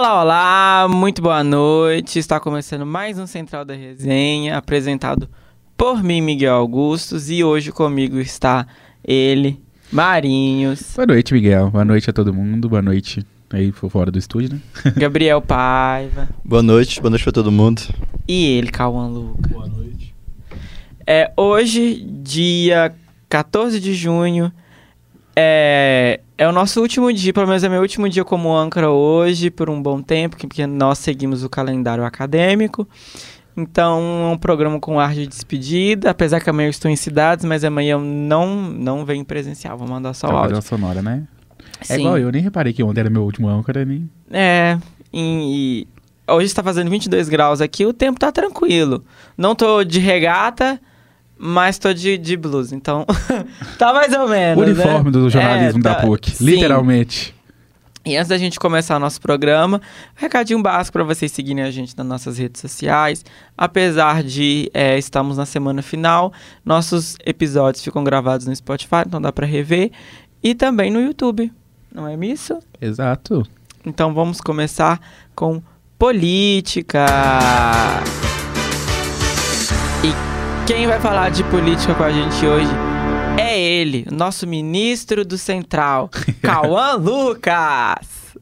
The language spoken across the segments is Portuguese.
Olá, olá, muito boa noite. Está começando mais um Central da Resenha, apresentado por mim, Miguel Augustos, e hoje comigo está ele, Marinhos, Boa noite, Miguel. Boa noite a todo mundo. Boa noite aí por fora do estúdio, né? Gabriel Paiva Boa noite, boa noite pra todo mundo. e ele, Cauã Luca. Boa noite. É, hoje, dia 14 de junho, é, é o nosso último dia, pelo menos é meu último dia como âncora hoje, por um bom tempo, que- porque nós seguimos o calendário acadêmico. Então, é um programa com ar de despedida, apesar que amanhã eu estou em cidades, mas amanhã eu não, não venho presencial, vou mandar só o Trabalhou áudio. sonora, né? É Sim. igual eu, nem reparei que ontem era meu último âncora, nem... É, e, e hoje está fazendo 22 graus aqui, o tempo tá tranquilo. Não tô de regata, mas tô de, de blusa, então tá mais ou menos, O uniforme né? do jornalismo É, da tá- PUC, sim. literalmente. E antes da gente começar o nosso programa, recadinho básico para vocês seguirem a gente nas nossas redes sociais. Apesar de é, estamos na semana final, nossos episódios ficam gravados no Spotify, então dá para rever. E também no YouTube, não é isso? Exato. Então vamos começar com política. E quem vai falar de política com a gente hoje é ele, nosso ministro do Central, Cauã Lucas.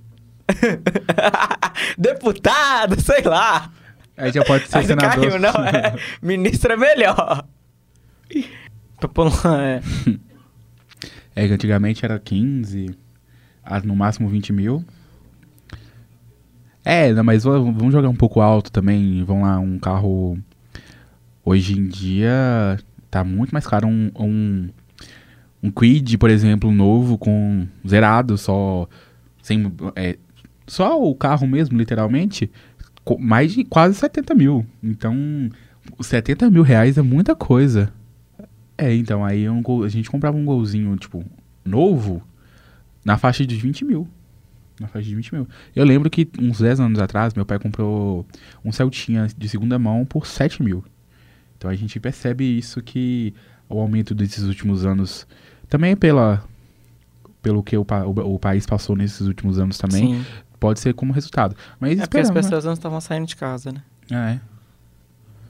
Deputado, sei lá. Aí já pode ser Aí senador. caiu, não é? Ministro é melhor. Uma- é. É que antigamente era 15, ah, no máximo 20 mil. É, não, mas vamos jogar um pouco alto também. Vamos lá, um carro. Hoje em dia tá muito mais caro. Um, um, um Quid, por exemplo, novo, com zerado, só. Sem, é, só o carro mesmo, literalmente, mais de quase 70 mil. Então, os 70 mil reais é muita coisa. É, então, aí um gol- a gente comprava um golzinho, tipo, novo, na faixa de 20 mil. Na faixa de 20 mil. Eu lembro que uns 10 anos atrás, meu pai comprou um Celtinha de segunda mão por 7 mil. Então a gente percebe isso que o aumento desses últimos anos, também é pela, pelo que o, pa- o, o país passou nesses últimos anos também, Sim. pode ser como resultado. Mas É porque as né? pessoas não estavam saindo de casa, né? É.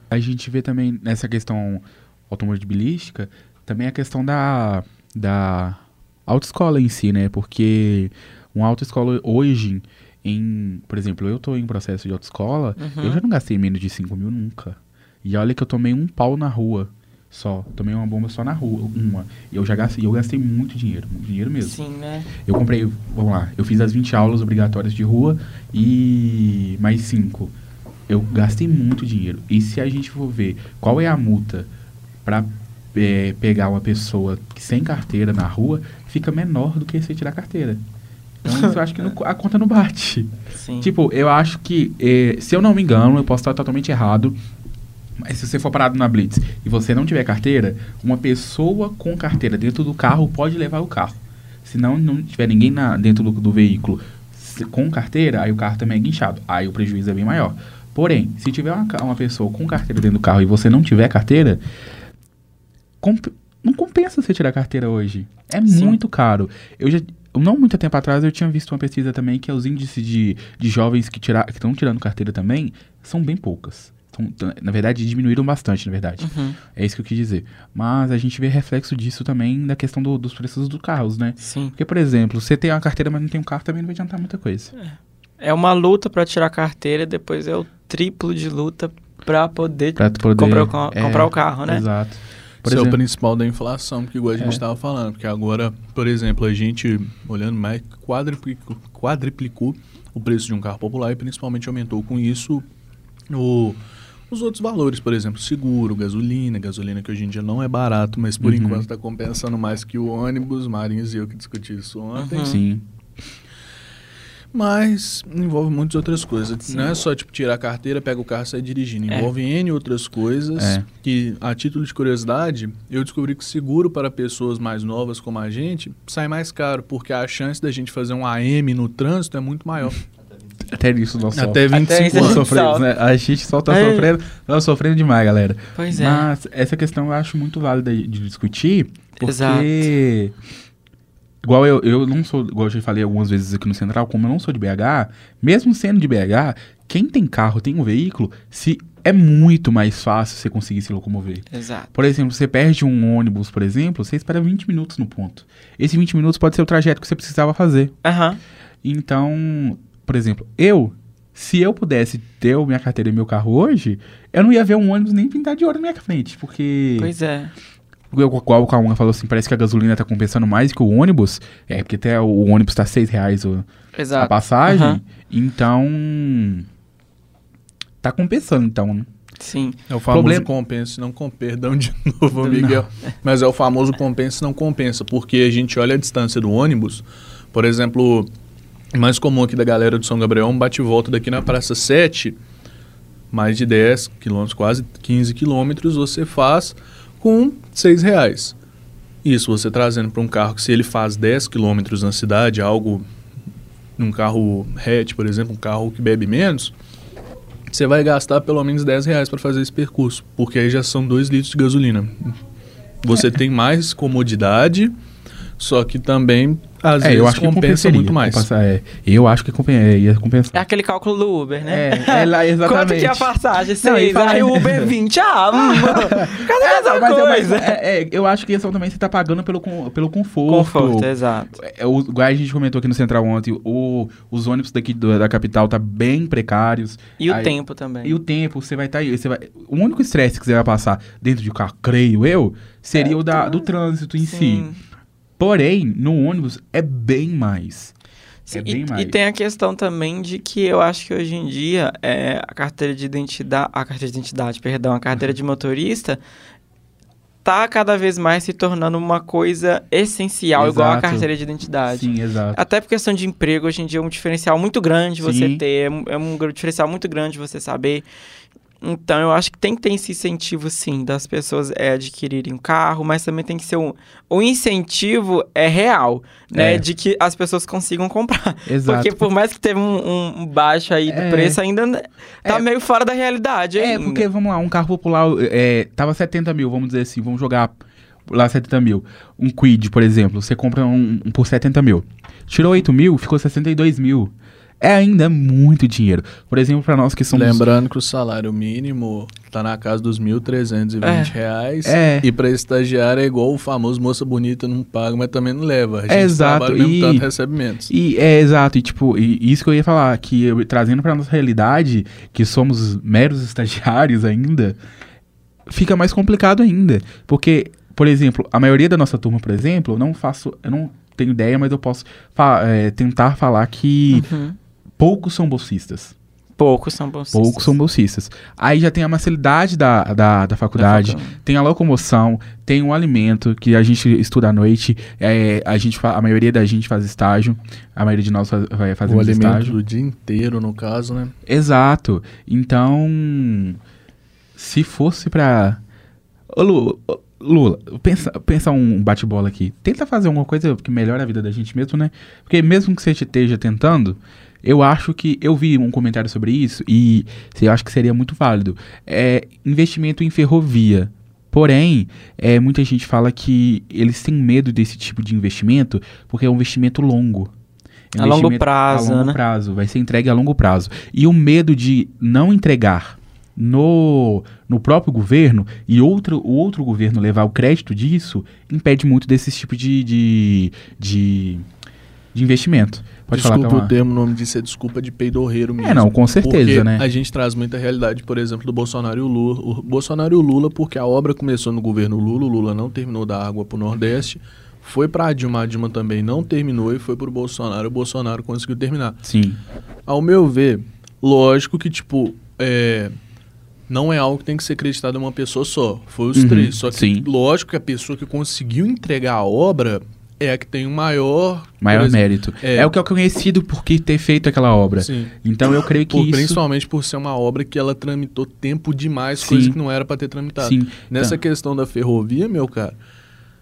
A gente vê também nessa questão automobilística, também a questão da, da autoescola em si, né? Porque uma autoescola hoje, em, por exemplo, eu tô em processo de autoescola, Uhum. eu já não gastei menos de 5 mil nunca. E olha que eu tomei um pau na rua só. Tomei uma bomba só na rua, uma. E eu já gastei, eu gastei muito dinheiro, muito dinheiro mesmo. Sim, né? Eu comprei, vamos lá, eu fiz as 20 aulas obrigatórias de rua e mais 5. Eu gastei muito dinheiro. E se a gente for ver qual é a multa para pegar uma pessoa sem carteira na rua, fica menor do que você tirar a carteira. Então eu acho que não- a conta não bate. Sim. Tipo, eu acho que, eh, se eu não me engano, eu posso estar totalmente errado, mas se você for parado na Blitz e você não tiver carteira, uma pessoa com carteira dentro do carro pode levar o carro. Se não, não tiver ninguém na- dentro do, do veículo com carteira, aí o carro também é guinchado. Aí o prejuízo é bem maior. Porém, se tiver uma, uma pessoa com carteira dentro do carro e você não tiver carteira, comp- não compensa você tirar carteira hoje. É Sim. muito caro. Eu já, não muito tempo atrás, eu tinha visto uma pesquisa também que os índices de, de jovens que tira- que estão tirando carteira também são bem poucas. Na verdade, diminuíram bastante, na verdade. Uhum. É isso que eu quis dizer. Mas a gente vê reflexo disso também na questão do- dos preços dos carros, né? Sim. Porque, por exemplo, você tem uma carteira, mas não tem um carro, também não vai adiantar muita coisa. É uma luta pra tirar a carteira, depois é o triplo de luta pra poder poder, comprar, o, é, comprar o carro, né? Exato. Por Esse é o principal da inflação, porque igual a gente É. estava falando, porque agora, por exemplo, a gente, olhando mais, quadriplicou, quadriplicou o preço de um carro popular e principalmente aumentou com isso o, os outros valores, por exemplo, seguro, gasolina, gasolina que hoje em dia não é barato, mas por Uhum. enquanto está compensando mais que o ônibus, Marinhos e eu que discuti isso ontem. Uhum. sim. Mas envolve muitas outras coisas. Sim. Não é só tipo tirar a carteira, pega o carro e sai dirigindo. É. Envolve N outras coisas É. que, a título de curiosidade, eu descobri que seguro para pessoas mais novas como a gente sai mais caro, porque a chance da gente fazer um AM no trânsito é muito maior. Até isso nós Até sofremos. 25 isso a Nós gente anos. sofremos, sofre. né? A gente só tá É. sofrendo, tá sofrendo demais, galera. Pois é. Mas essa questão eu acho muito válida de discutir, porque Exato. igual eu, eu não sou, igual eu já falei algumas vezes aqui no Central, como eu não sou de BH, mesmo sendo de BH, quem tem carro, tem um veículo, se é muito mais fácil você conseguir se locomover. Exato. Por exemplo, você perde um ônibus, por exemplo, você espera 20 minutos no ponto. Esse 20 minutos pode ser o trajeto que você precisava fazer. Aham. Então, por exemplo, eu, se eu pudesse ter a minha carteira e meu carro hoje, eu não ia ver um ônibus nem pintar de ouro na minha frente, porque... Pois é. Igual o Calma falou assim, parece que a gasolina tá compensando mais que o ônibus. É, porque até o ônibus tá 6 reais o- a passagem. Aham. Então. Tá compensando, então. né? Sim. É o famoso Problema- compensa, não compensa. Perdão de novo, Miguel. Mas é o famoso compensa, não compensa. Porque a gente olha a distância do ônibus. Por exemplo, mais comum aqui da galera do São Gabriel é um bate-volta daqui na Praça 7, mais de 10 quilômetros, quase 15 quilômetros, você faz com 6 reais. Isso você trazendo para um carro que se ele faz 10 quilômetros na cidade, algo num carro hatch, por exemplo, um carro que bebe menos, você vai gastar pelo menos 10 reais para fazer esse percurso, porque aí já são 2 litros de gasolina. Você tem mais comodidade, só que também às é, vezes eu acho que compensa compensaria. muito mais. Compensa- é, eu acho que compen- é, ia É compensar. aquele cálculo do Uber, né? É, é lá, exatamente. Quanto que é a passagem? Não, Seis, fala- aí o Uber 20. Ah, hum, cadê essa Mas, é, mas coisa? é, é, eu acho que questão também você tá pagando pelo, pelo conforto. Conforto, exato. É, o, igual a gente comentou aqui no Central ontem, o- os ônibus daqui do- da capital tá bem precários. E o Aí- tempo também. E o tempo, você vai estar aí. Você vai, o único estresse que você vai passar dentro de carro, creio eu, seria É, o da, tá. do trânsito em si. Porém, no ônibus é bem mais. Sim, é e, bem mais. e tem a questão também de que eu acho que hoje em dia é, a carteira de identidade, a carteira de identidade, perdão, a carteira de motorista tá cada vez mais se tornando uma coisa essencial, igual a Exato. carteira de identidade. Sim, exato. Até por questão de emprego, hoje em dia é um diferencial muito grande você Sim. ter, é um, é um diferencial muito grande você saber. Então, eu acho que tem que ter esse incentivo, sim, das pessoas é, adquirirem um carro, mas também tem que ser um... O incentivo é real, né? É. De que as pessoas consigam comprar. Exato. Porque por mais que teve um, um- baixo aí do É. preço, ainda tá É. meio fora da realidade É, ainda. porque, vamos lá, um carro popular é, tava 70 mil, vamos dizer assim, vamos jogar lá 70 mil. Um Quid, por exemplo, você compra um, um por 70 mil. Tirou 8 mil, ficou 62 mil. É ainda muito dinheiro. Por exemplo, para nós que somos... Lembrando que o salário mínimo tá na casa dos 1.320 É. reais. É. E pra estagiário é igual o famoso moça bonita não paga, mas também não leva. A gente É, exato, trabalha mesmo e- tanto, recebe menos. E é exato, e tipo, e isso que eu ia falar, que eu, trazendo pra nossa realidade, que somos meros estagiários ainda, fica mais complicado ainda. Porque, por exemplo, a maioria da nossa turma, por exemplo, eu não faço, eu não tenho ideia, mas eu posso fa- é, tentar falar que Uhum. Poucos são bolsistas. Poucos são bons. Poucos são bolsistas. Aí já tem a mensalidade da, da, da faculdade, tem a locomoção, tem o alimento que a gente estuda à noite, é, a, gente a maioria da gente faz estágio, a maioria de nós faz, vai fazer O alimento estágio. do dia inteiro, no caso, né? Exato. Então, se fosse pra. Ô, Lu- ô, Lula, pensa, pensa um bate-bola aqui. Tenta fazer alguma coisa que melhore a vida da gente mesmo, né? Porque mesmo que você esteja tentando, eu acho que. Eu vi um comentário sobre isso e eu acho que seria muito válido. É investimento em ferrovia. Porém, é, muita gente fala que eles têm medo desse tipo de investimento porque é um investimento longo. É um A longo prazo, a longo né? prazo, vai ser entregue a longo prazo. E o medo de não entregar no, no próprio governo e outro, o outro governo levar o crédito disso impede muito desse tipo de, de, de, de investimento. Pode desculpa falar, o termo, o nome disso é desculpa de peidorreiro mesmo. É, não, com certeza, né? a gente traz muita realidade, por exemplo, do Bolsonaro e o Lula. O Bolsonaro e o Lula, porque a obra começou no governo Lula, o Lula não terminou da água pro Nordeste, foi pra Dilma, a Dilma também não terminou e foi pro Bolsonaro, o Bolsonaro conseguiu terminar. Sim, Ao meu ver, lógico que, tipo, é, não é algo que tem que ser acreditado em uma pessoa só. Foi os Uhum, três. Só que, sim. lógico que a pessoa que conseguiu entregar a obra é a que tem o maior... maior exemplo, mérito. é. É. o que é conhecido por que ter feito aquela obra. Sim. Então eu creio que Por- isso... Principalmente por ser uma obra que ela tramitou tempo demais, Sim. coisa que não era pra ter tramitado. Sim, Nessa tá. questão da ferrovia, meu cara,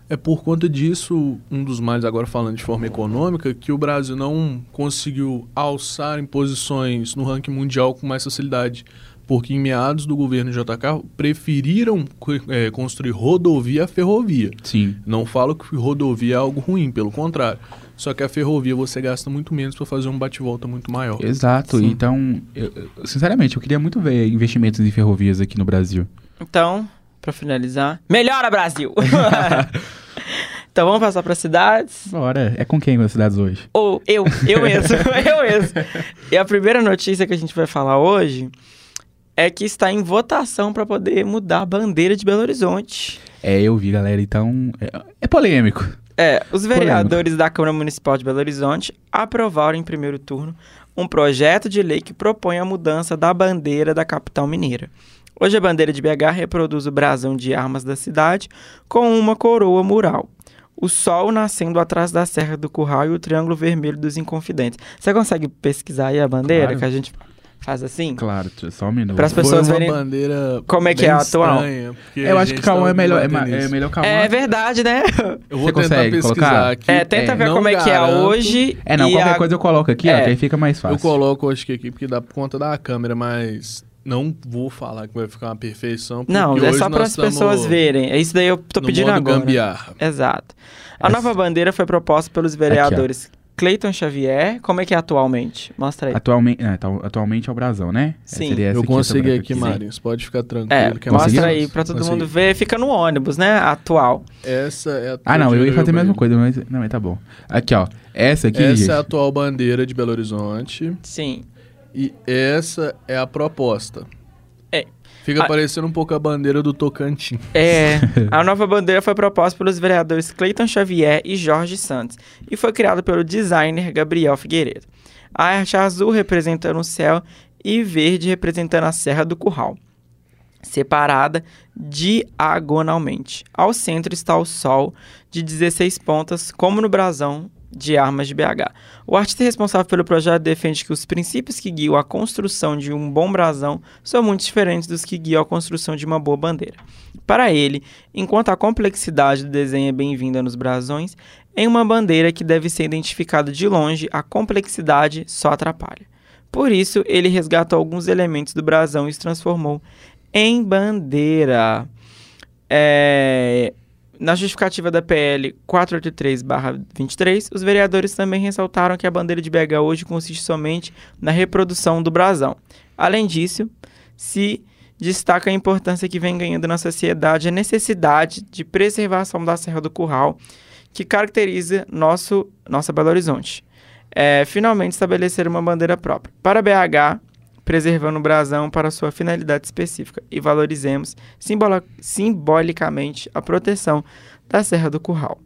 é por conta disso, um dos mais agora falando de forma econômica, que o Brasil não conseguiu alçar em posições no ranking mundial com mais facilidade. Porque em meados do governo JK preferiram é, construir rodovia a ferrovia. Sim. Não falo que rodovia é algo ruim, pelo contrário. Só que a ferrovia você gasta muito menos para fazer um bate-volta muito maior. Exato. Sim. Então, eu- sinceramente, eu queria muito ver investimentos em ferrovias aqui no Brasil. Então, pra finalizar, melhora Brasil! então vamos passar para cidades. Bora. É com quem as cidades hoje? Ou eu, eu mesmo, eu mesmo. E a primeira notícia que a gente vai falar hoje é que está em votação para poder mudar a bandeira de Belo Horizonte. É, eu vi, galera. Então, é, é polêmico. É, os vereadores da Câmara Municipal de Belo Horizonte aprovaram em primeiro turno um projeto de lei que propõe a mudança da bandeira da capital mineira. Hoje a bandeira de BH reproduz o brasão de armas da cidade com uma coroa mural. O sol nascendo atrás da Serra do Curral e o triângulo vermelho dos Inconfidentes. Você consegue pesquisar aí a bandeira Claro. que a gente faz assim? Claro, só um minuto. Pras pessoas Foi uma verem bandeira como é que é a atual. Eu acho que Cauã é melhor. É, é melhor Cauã. É verdade, né? Eu vou Você tentar consegue pesquisar colocar? aqui. É, tenta É, ver como é que é garanto. hoje. É, não, qualquer a- coisa eu coloco aqui, ó, É. que aí fica mais fácil. Eu coloco, acho que aqui, porque dá por conta da câmera, mas não vou falar que vai ficar uma perfeição. Não, é só para as pessoas verem. É isso daí eu tô no pedindo modo agora. gambiarra. Exato. A Essa- nova bandeira foi proposta pelos vereadores Cleiton Xavier. Como é que é atualmente? Mostra aí. Atualmente, é, tá- atualmente é o brasão, né? Sim. Seria essa Eu aqui, consegui aqui, Sim. Marinho. Você pode ficar tranquilo. É, que é mostra aí pra todo Consegui. mundo ver. Fica no ônibus, né? Atual. Essa é a Ah, não, eu ia fazer a mesma coisa, mas. Não, mas tá bom. Aqui, ó. Essa aqui. Essa gente, é a atual bandeira de Belo Horizonte. Sim. E essa é a proposta. Fica Ah. parecendo um pouco a bandeira do Tocantins. É, a nova bandeira foi proposta pelos vereadores Cleiton Xavier e Jorge Santos e foi criada pelo designer Gabriel Figueiredo. A arte azul representando o céu e verde representando a Serra do Curral, separada diagonalmente. Ao centro está o sol de 16 pontas, como no brasão de armas de BH. O artista responsável pelo projeto defende que os princípios que guiam a construção de um bom brasão são muito diferentes dos que guiam a construção de uma boa bandeira. Para ele, enquanto a complexidade do desenho é bem-vinda nos brasões, em uma bandeira que deve ser identificada de longe, a complexidade só atrapalha. Por isso, ele resgatou alguns elementos do brasão e os transformou em bandeira. É, Na justificativa da PL 483-23, os vereadores também ressaltaram que a bandeira de BH hoje consiste somente na reprodução do brasão. Além disso, se destaca a importância que vem ganhando na sociedade a necessidade de preservação da Serra do Curral, que caracteriza nosso, nossa Belo Horizonte. É, finalmente estabelecer uma bandeira própria. Para BH, preservando o brasão para sua finalidade específica e valorizemos simbola- simbolicamente a proteção da Serra do Curral.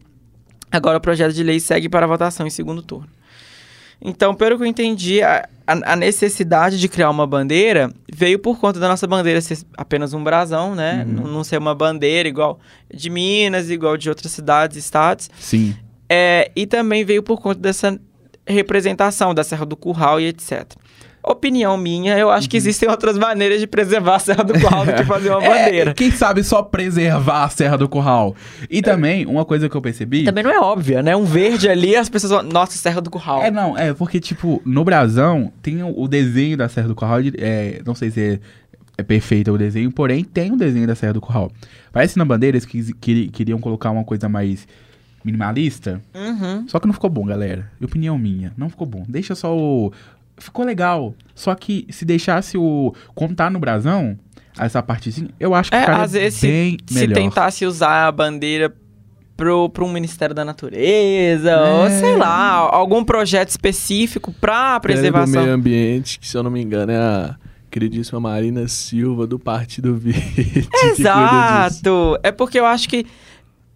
Agora o projeto de lei segue para votação em segundo turno. Então, pelo que eu entendi, a, a- necessidade de criar uma bandeira veio por conta da nossa bandeira ser apenas um brasão, né? Uhum. Não, não ser uma bandeira igual de Minas, igual de outras cidades, estados. Sim. É, e também veio por conta dessa representação da Serra do Curral e etc. Opinião minha, eu acho que existem outras maneiras de preservar a Serra do Curral do que fazer uma bandeira. É, quem sabe só preservar a Serra do Curral. E também, uma coisa que eu percebi. Também não é óbvia, né? Um verde ali, as pessoas vão, nossa, Serra do Curral. É, não, é porque, tipo, no brasão tem o, o desenho da Serra do Curral. É, não sei se é, é perfeito o desenho, porém tem o desenho da Serra do Curral. Parece que na bandeira eles quis- queri- queriam colocar uma coisa mais minimalista. Uhum. Só que não ficou bom, galera. Opinião minha. Não ficou bom. Deixa só o. Ficou legal. Só que se deixasse o. Contar no brasão, essa partezinha, eu acho que É, às vezes se- bem Se melhor. tentasse usar a bandeira pro, pro um Ministério da Natureza, ou É. sei lá, algum projeto específico pra Pele do preservação. meio ambiente, que se eu não me engano é a queridíssima Marina Silva do Partido Verde. Exato! É porque eu acho que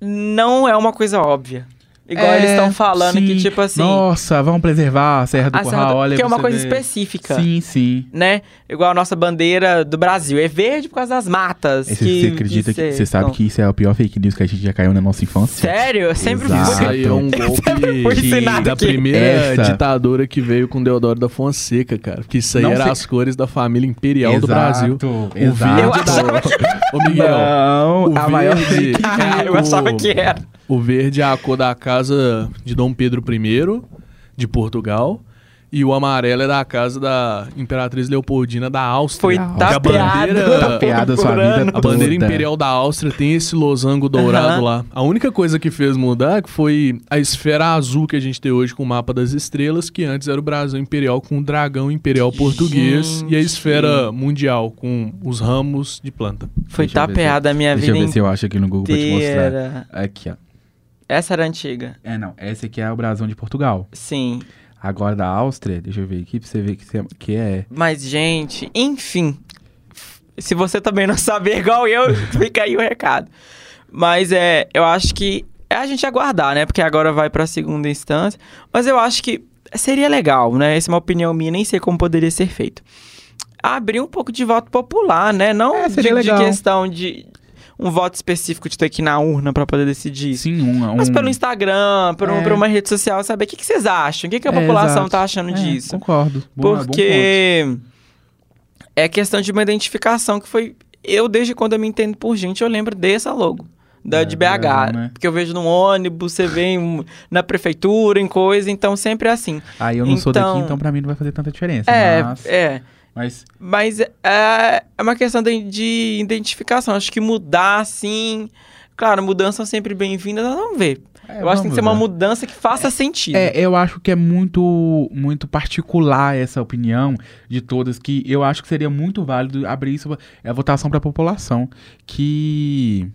não é uma coisa óbvia. Igual É, eles estão falando que, sim. tipo assim. Nossa, vamos preservar a Serra do a Curral, Serra do- olha que é uma coisa ver. específica. Sim, sim. Né? Igual a nossa bandeira do Brasil. É verde por causa das matas. Você que- você acredita que. Você sabe que isso é a pior fake news que a gente já caiu na nossa infância? Sério? Eu sempre Exato. Isso fui. aí é um golpe fui ensinado da aqui. primeira Essa- ditadura que veio com Deodoro da Fonseca, cara. Que isso aí Não era sei- as cores da família imperial do Exato, Brasil. exato. Eu O verde achava da... Ô, Miguel, Não, o a maior verde Ah, é eu achava o- que era. O verde é a cor da casa de Dom Pedro I, de Portugal. E o amarelo é da casa da Imperatriz Leopoldina da Áustria. Foi Que a bandeira, Tapeado sua por vida a bandeira imperial da Áustria tem esse losango dourado Aham. lá. A única coisa que fez mudar que foi a esfera azul que a gente tem hoje com o mapa das estrelas, que antes era o Brasil imperial com o dragão imperial português e a Gente. esfera mundial com os ramos de planta. Foi Deixa eu tapeada a minha Deixa eu vida ver se eu acho aqui no Google pra te mostrar. Aqui, ó. Essa era a antiga. É, não. Esse aqui é o brasão de Portugal. Sim. Agora da Áustria, deixa eu ver aqui pra você ver que, que é. Mas, gente, enfim. Se você também não saber igual eu, fica aí o recado. Mas é, eu acho que é a gente aguardar, né? Porque agora vai pra segunda instância. Mas eu acho que seria legal, né? Essa é uma opinião minha, nem sei como poderia ser feito. Abrir um pouco de voto popular, né? Não É, de, de questão de um voto específico de ter que ir na urna pra poder decidir isso. Sim, um. um Mas pelo Instagram, por, um- É. por uma rede social, saber o que, que vocês acham? O que, que a É, população exato. tá achando É, disso? Concordo. Ponto. Porque é questão de uma identificação que foi. Eu, desde quando eu me entendo por gente, eu lembro dessa logo. Da, É, de BH. Brasil, né? Porque eu vejo no ônibus, você vê em- na prefeitura, em coisa, então sempre é assim. Aí eu não sou daqui, Então- então pra mim não vai fazer tanta diferença. É, Mas, é. Mas Mas é, é uma questão de, de identificação. Acho que mudar, assim. Claro, mudanças são sempre bem-vindas, vamos ver. é, eu acho que tem que ser uma mudança que faça sentido. É, eu acho que é muito, muito particular essa opinião de todas, que eu acho que seria muito válido abrir isso, a votação para a população, que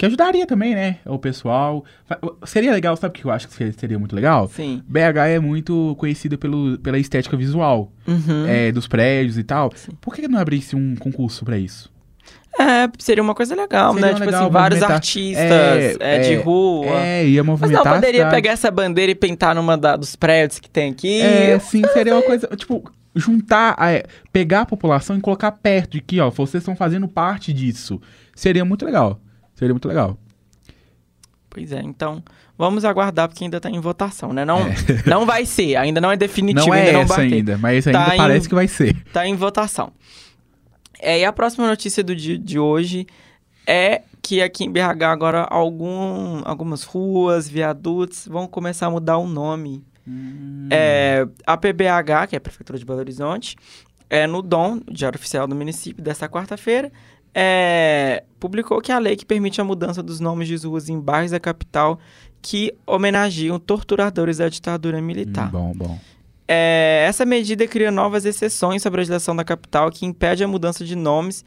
que ajudaria também, né, o pessoal. Seria legal, sabe o que eu acho que seria- muito legal? Sim. BH é muito conhecida pelo, pela estética visual Uhum. é, dos prédios e tal. Sim. Por que não abrisse um concurso para isso? É, seria uma coisa legal, Seria né? Tipo legal assim, vários movimentar- artistas é, de é, rua. É, ia Mas não, movimentar poderia pegar essa bandeira e pintar numa da- dos prédios que tem aqui. É, sim, seria uma coisa, tipo, juntar, é, pegar a população e colocar perto de que, ó, vocês estão fazendo parte disso. Seria muito legal. Seria muito legal. Pois é, então vamos aguardar porque ainda tá em votação, né? Não, não vai ser, ainda não é definitivo, não é ainda não bateu. ainda, mas Tá ainda em- parece que vai ser. Tá em votação. É, e a próxima notícia do dia de hoje é que aqui em BH agora algum, algumas ruas, viadutos vão começar a mudar o nome. É, a PBH, que é a Prefeitura de Belo Horizonte, é, no DOM, Diário Oficial do Município, desta quarta-feira, é, publicou que a lei que permite a mudança dos nomes de ruas em bairros da capital que homenageiam torturadores da ditadura militar. Hum, bom, bom. É, essa medida cria novas exceções sobre a legislação da capital que impede a mudança de nomes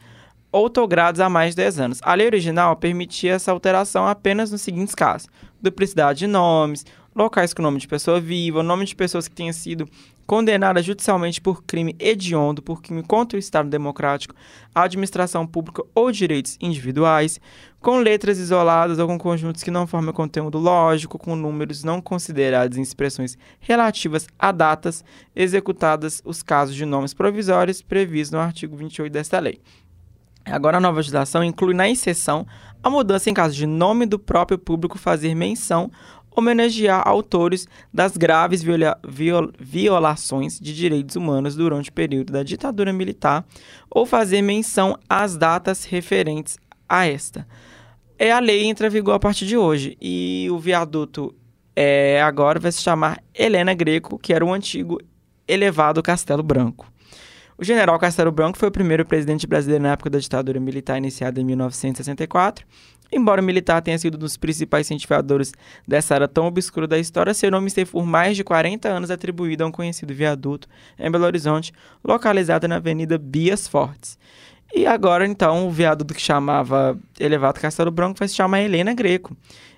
outorgados há mais de 10 anos. A lei original permitia essa alteração apenas nos seguintes casos: duplicidade de nomes, locais com nome de pessoa viva, nome de pessoas que tenham sido condenadas judicialmente por crime hediondo, por crime contra o Estado Democrático, a administração pública ou direitos individuais, com letras isoladas ou com conjuntos que não formam conteúdo lógico, com números não considerados em expressões relativas a datas executadas os casos de nomes provisórios previstos no artigo 28 desta lei. Agora, a nova legislação inclui na exceção a mudança em caso de nome do próprio público fazer menção, homenagear autores das graves viola- viol- violações de direitos humanos durante o período da ditadura militar ou fazer menção às datas referentes a esta. É a lei entra em vigor a partir de hoje e o viaduto é, agora vai se chamar Helena Greco, que era o antigo elevado Castelo Branco. O general Castelo Branco foi o primeiro presidente brasileiro na época da ditadura militar iniciada em 1964. Embora o militar tenha sido um dos principais incentivadores dessa era tão obscura da história, seu nome esteve por mais de 40 anos atribuído a um conhecido viaduto em Belo Horizonte, localizado na Avenida Bias Fortes. E agora, então, o viaduto que chamava Elevado Castelo Branco vai se chamar Helena Greco.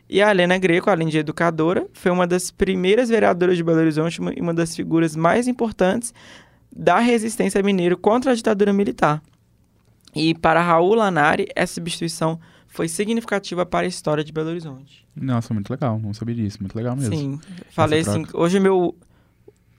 E a Helena Greco, além de educadora, foi uma das primeiras vereadoras de Belo Horizonte e uma das figuras mais importantes da resistência mineira contra a ditadura militar. E para Raul Lanari, essa substituição foi significativa para a história de Belo Horizonte. Nossa, muito legal. Não sabia disso. Muito legal mesmo. Sim, falei Essa assim, hoje meu...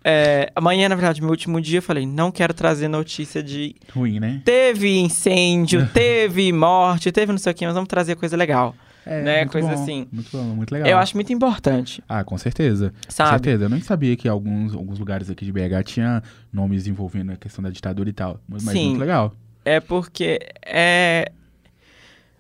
é, amanhã, na verdade, meu último dia, eu falei, não quero trazer notícia de Ruim, né? teve incêndio, teve morte, teve não sei o que, mas vamos trazer coisa legal. É, Né, coisa bom, assim. Muito bom, muito legal. Eu acho muito importante, Ah, com certeza. Com sabe? certeza. Eu nem sabia que alguns, alguns lugares aqui de BH tinha nomes envolvendo a questão da ditadura e tal. Mas mas Sim. muito legal. É porque é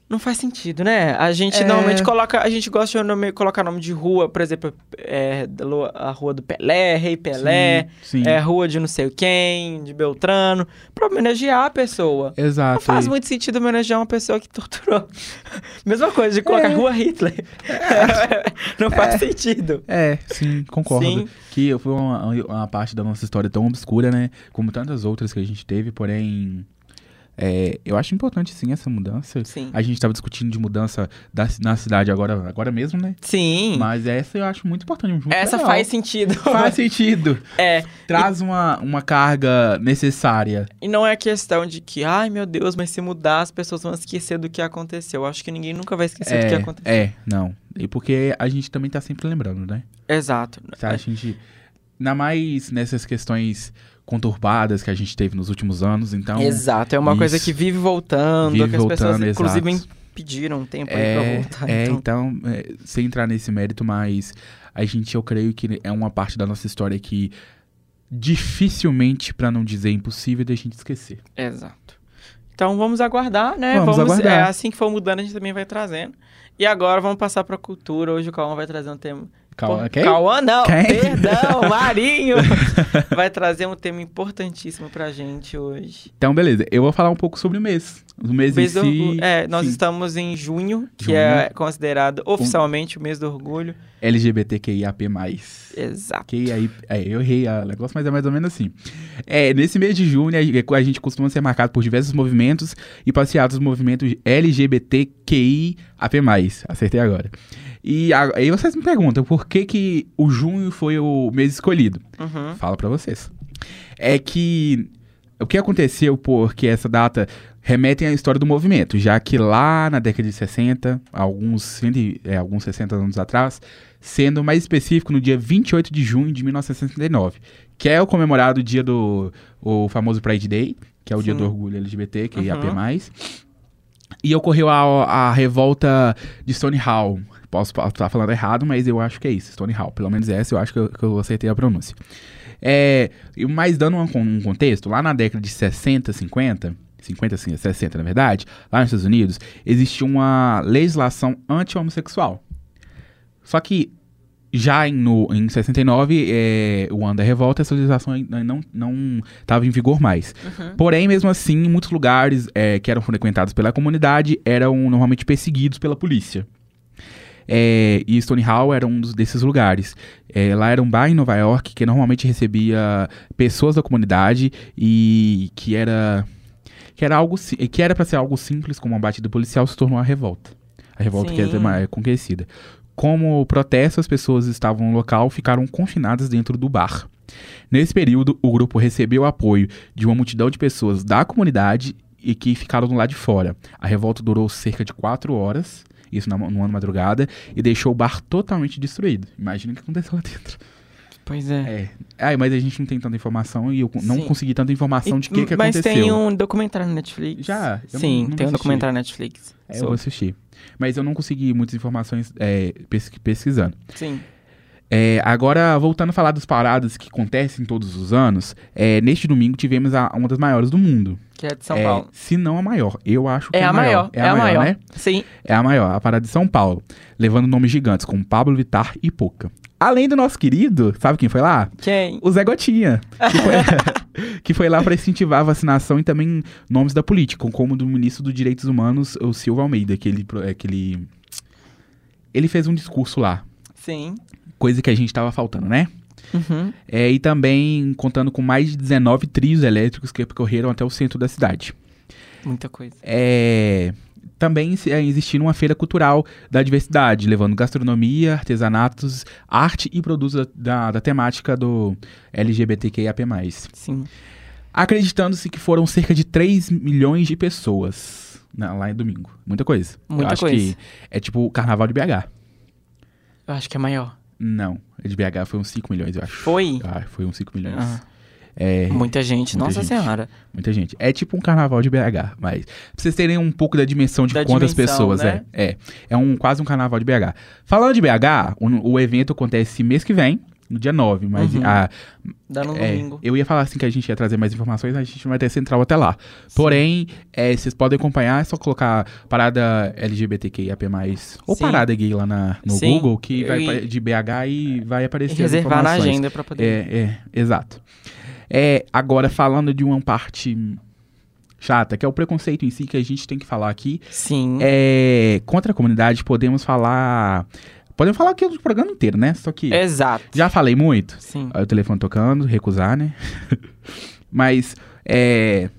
Não faz sentido, né? A gente É. normalmente coloca. A gente gosta de nome, colocar nome de rua, por exemplo, é, a rua do Pelé, Rei Pelé, Sim, sim. é rua de não sei quem, de Beltrano, pra homenagear a pessoa. Exato. Não faz muito sentido homenagear uma pessoa que torturou. Mesma coisa de colocar É. rua Hitler. não faz sentido. É, sim, concordo. Sim. Que foi uma, uma parte da nossa história tão obscura, né? Como tantas outras que a gente teve, porém. É, eu acho importante sim essa mudança. Sim. A gente tava discutindo de mudança da, na cidade agora, agora mesmo, né? Sim. Mas essa eu acho muito importante. muito Essa legal. faz sentido. Faz sentido. É. Traz uma, uma carga necessária. E não é questão de que, ai meu Deus, mas se mudar as pessoas vão esquecer do que aconteceu. Eu acho que ninguém nunca vai esquecer do que É, aconteceu. é, não. E porque a gente também tá sempre lembrando, né? Exato. Tá? A gente. Ainda mais nessas questões conturbadas que a gente teve nos últimos anos, então. Exato, é uma coisa isso. que vive voltando, Vive que as pessoas, voltando, inclusive, exato. pediram um tempo aí pra É, voltar. é, então. então, é, sem entrar nesse mérito, mas a gente, eu creio que é uma parte da nossa história que dificilmente, pra não dizer impossível, da gente esquecer. Exato. Então vamos aguardar, né? Vamos aguardar. É, assim que for mudando, a gente também vai trazendo. E agora vamos passar pra cultura. Hoje o Cauã vai trazer um tema. Pô, quem? Cauã não, Quem? perdão, Marinho. vai trazer um tema importantíssimo pra gente hoje. Então, beleza. Eu vou falar um pouco sobre o mês. O mês, Mês do em si. orgulho. É, nós sim. estamos em junho, que Junho. é considerado oficialmente o mês do orgulho. LGBTQIAP+. Exato. Que aí, é, eu errei o negócio, mas é mais ou menos assim. É, nesse mês de junho, a gente costuma ser marcado por diversos movimentos e passeados do movimento LGBTQIAP+. Acertei agora. E aí vocês me perguntam, por que que o junho foi o mês escolhido? Uhum. Fala pra vocês. É que o que aconteceu porque essa data remete à história do movimento, já que lá na década de 60, alguns, é, alguns 60 anos atrás, sendo mais específico no dia 28 de junho de 1969, que é o comemorado dia do o famoso Pride Day, que é o dia Sim. do orgulho LGBT, que é Uhum. IAP+. E ocorreu a, a revolta de Stonewall. Posso estar falando errado, mas eu acho que é isso, Stonewall. Pelo menos essa eu acho que eu, que eu acertei a pronúncia. É, mas dando um, um contexto, lá na década de 60, 50, 50, sim, 60 na verdade, lá nos Estados Unidos, existia uma legislação anti-homossexual. Só que já em, no, em 69, é, o ano da revolta, essa legislação não não estava em vigor mais. Porém, mesmo assim, em muitos lugares é, que eram frequentados pela comunidade eram normalmente perseguidos pela polícia. É, e Stonewall era um dos, desses lugares. É, lá era um bar em Nova York que normalmente recebia pessoas da comunidade e que era que era algo que era para ser algo simples como uma batida policial se tornou a revolta. A revolta que Sim. é mais conhecida. Como protesto, as pessoas estavam no local ficaram confinadas dentro do bar. Nesse período, o grupo recebeu apoio de uma multidão de pessoas da comunidade e que ficaram do lado de fora. A revolta durou cerca de quatro horas, isso na, numa madrugada, e deixou o bar totalmente destruído. Imagina o que aconteceu lá dentro. Pois é. É. Ai, mas a gente não tem tanta informação e eu não Sim. consegui tanta informação de o que, que Mas aconteceu. tem um documentário na Netflix. Já? Eu Sim, não- não tem um assisti. documentário na Netflix. É, eu sobre. vou assistir. Mas eu não consegui muitas informações é, pes- pesquisando. Sim. É, agora, voltando a falar das paradas que acontecem todos os anos, é, neste domingo tivemos a- uma das maiores do mundo. Que é de São É, Paulo. Se não a maior. Eu acho que É, a maior. É a maior, né? Sim. É a maior, a parada de São Paulo. Levando nomes gigantes como Pablo Vittar e Poca. Além do nosso querido, sabe quem foi lá? Quem? O Zé Gotinha. Que foi, que foi lá para incentivar a vacinação e também nomes da política, como o do ministro dos Direitos Humanos, o Silva Almeida, que ele, é, que ele, ele fez um discurso lá. Sim. Coisa que a gente tava faltando, né? Uhum. É, e também contando com mais de 19 trios elétricos que percorreram até o centro da cidade. Muita coisa. É, também se- é, existindo uma feira cultural da diversidade, levando gastronomia, artesanatos, arte e produtos da, da, da temática do LGBTQIAP+. Sim. Acreditando-se que foram cerca de 3 milhões de pessoas na- lá em domingo. Muita coisa. Muita Eu acho coisa. que é tipo o carnaval de BH. Eu acho que é maior. Não, de BH foi uns 5 milhões, eu acho. Foi? Ah, foi uns 5 milhões. Ah, É, muita gente. muita Nossa gente. Senhora. Muita gente. É tipo um carnaval de BH, mas pra vocês terem um pouco da dimensão de Da quantas dimensão, pessoas né? é. É, é um quase um carnaval de BH. Falando de BH, o, o evento acontece mês que vem, no dia 9, mas Uhum. a, Dá no é, domingo. eu ia falar assim que a gente ia trazer mais informações, mas a gente não vai ter central até lá. Porém, é, vocês podem acompanhar, é só colocar parada LGBTQIAP+, ou Sim. parada gay lá na, no Sim. Google, que vai E- de BH e vai E aparecer as reservar na agenda pra poder. É, é, exato. É, agora, falando de uma parte chata, que é o preconceito em si, que a gente tem que falar aqui, Sim. é, contra a comunidade, podemos falar... Podemos falar aqui o programa inteiro, né? Só que Exato. já falei muito. Sim. Aí o telefone tocando, recusar, né? Mas, é.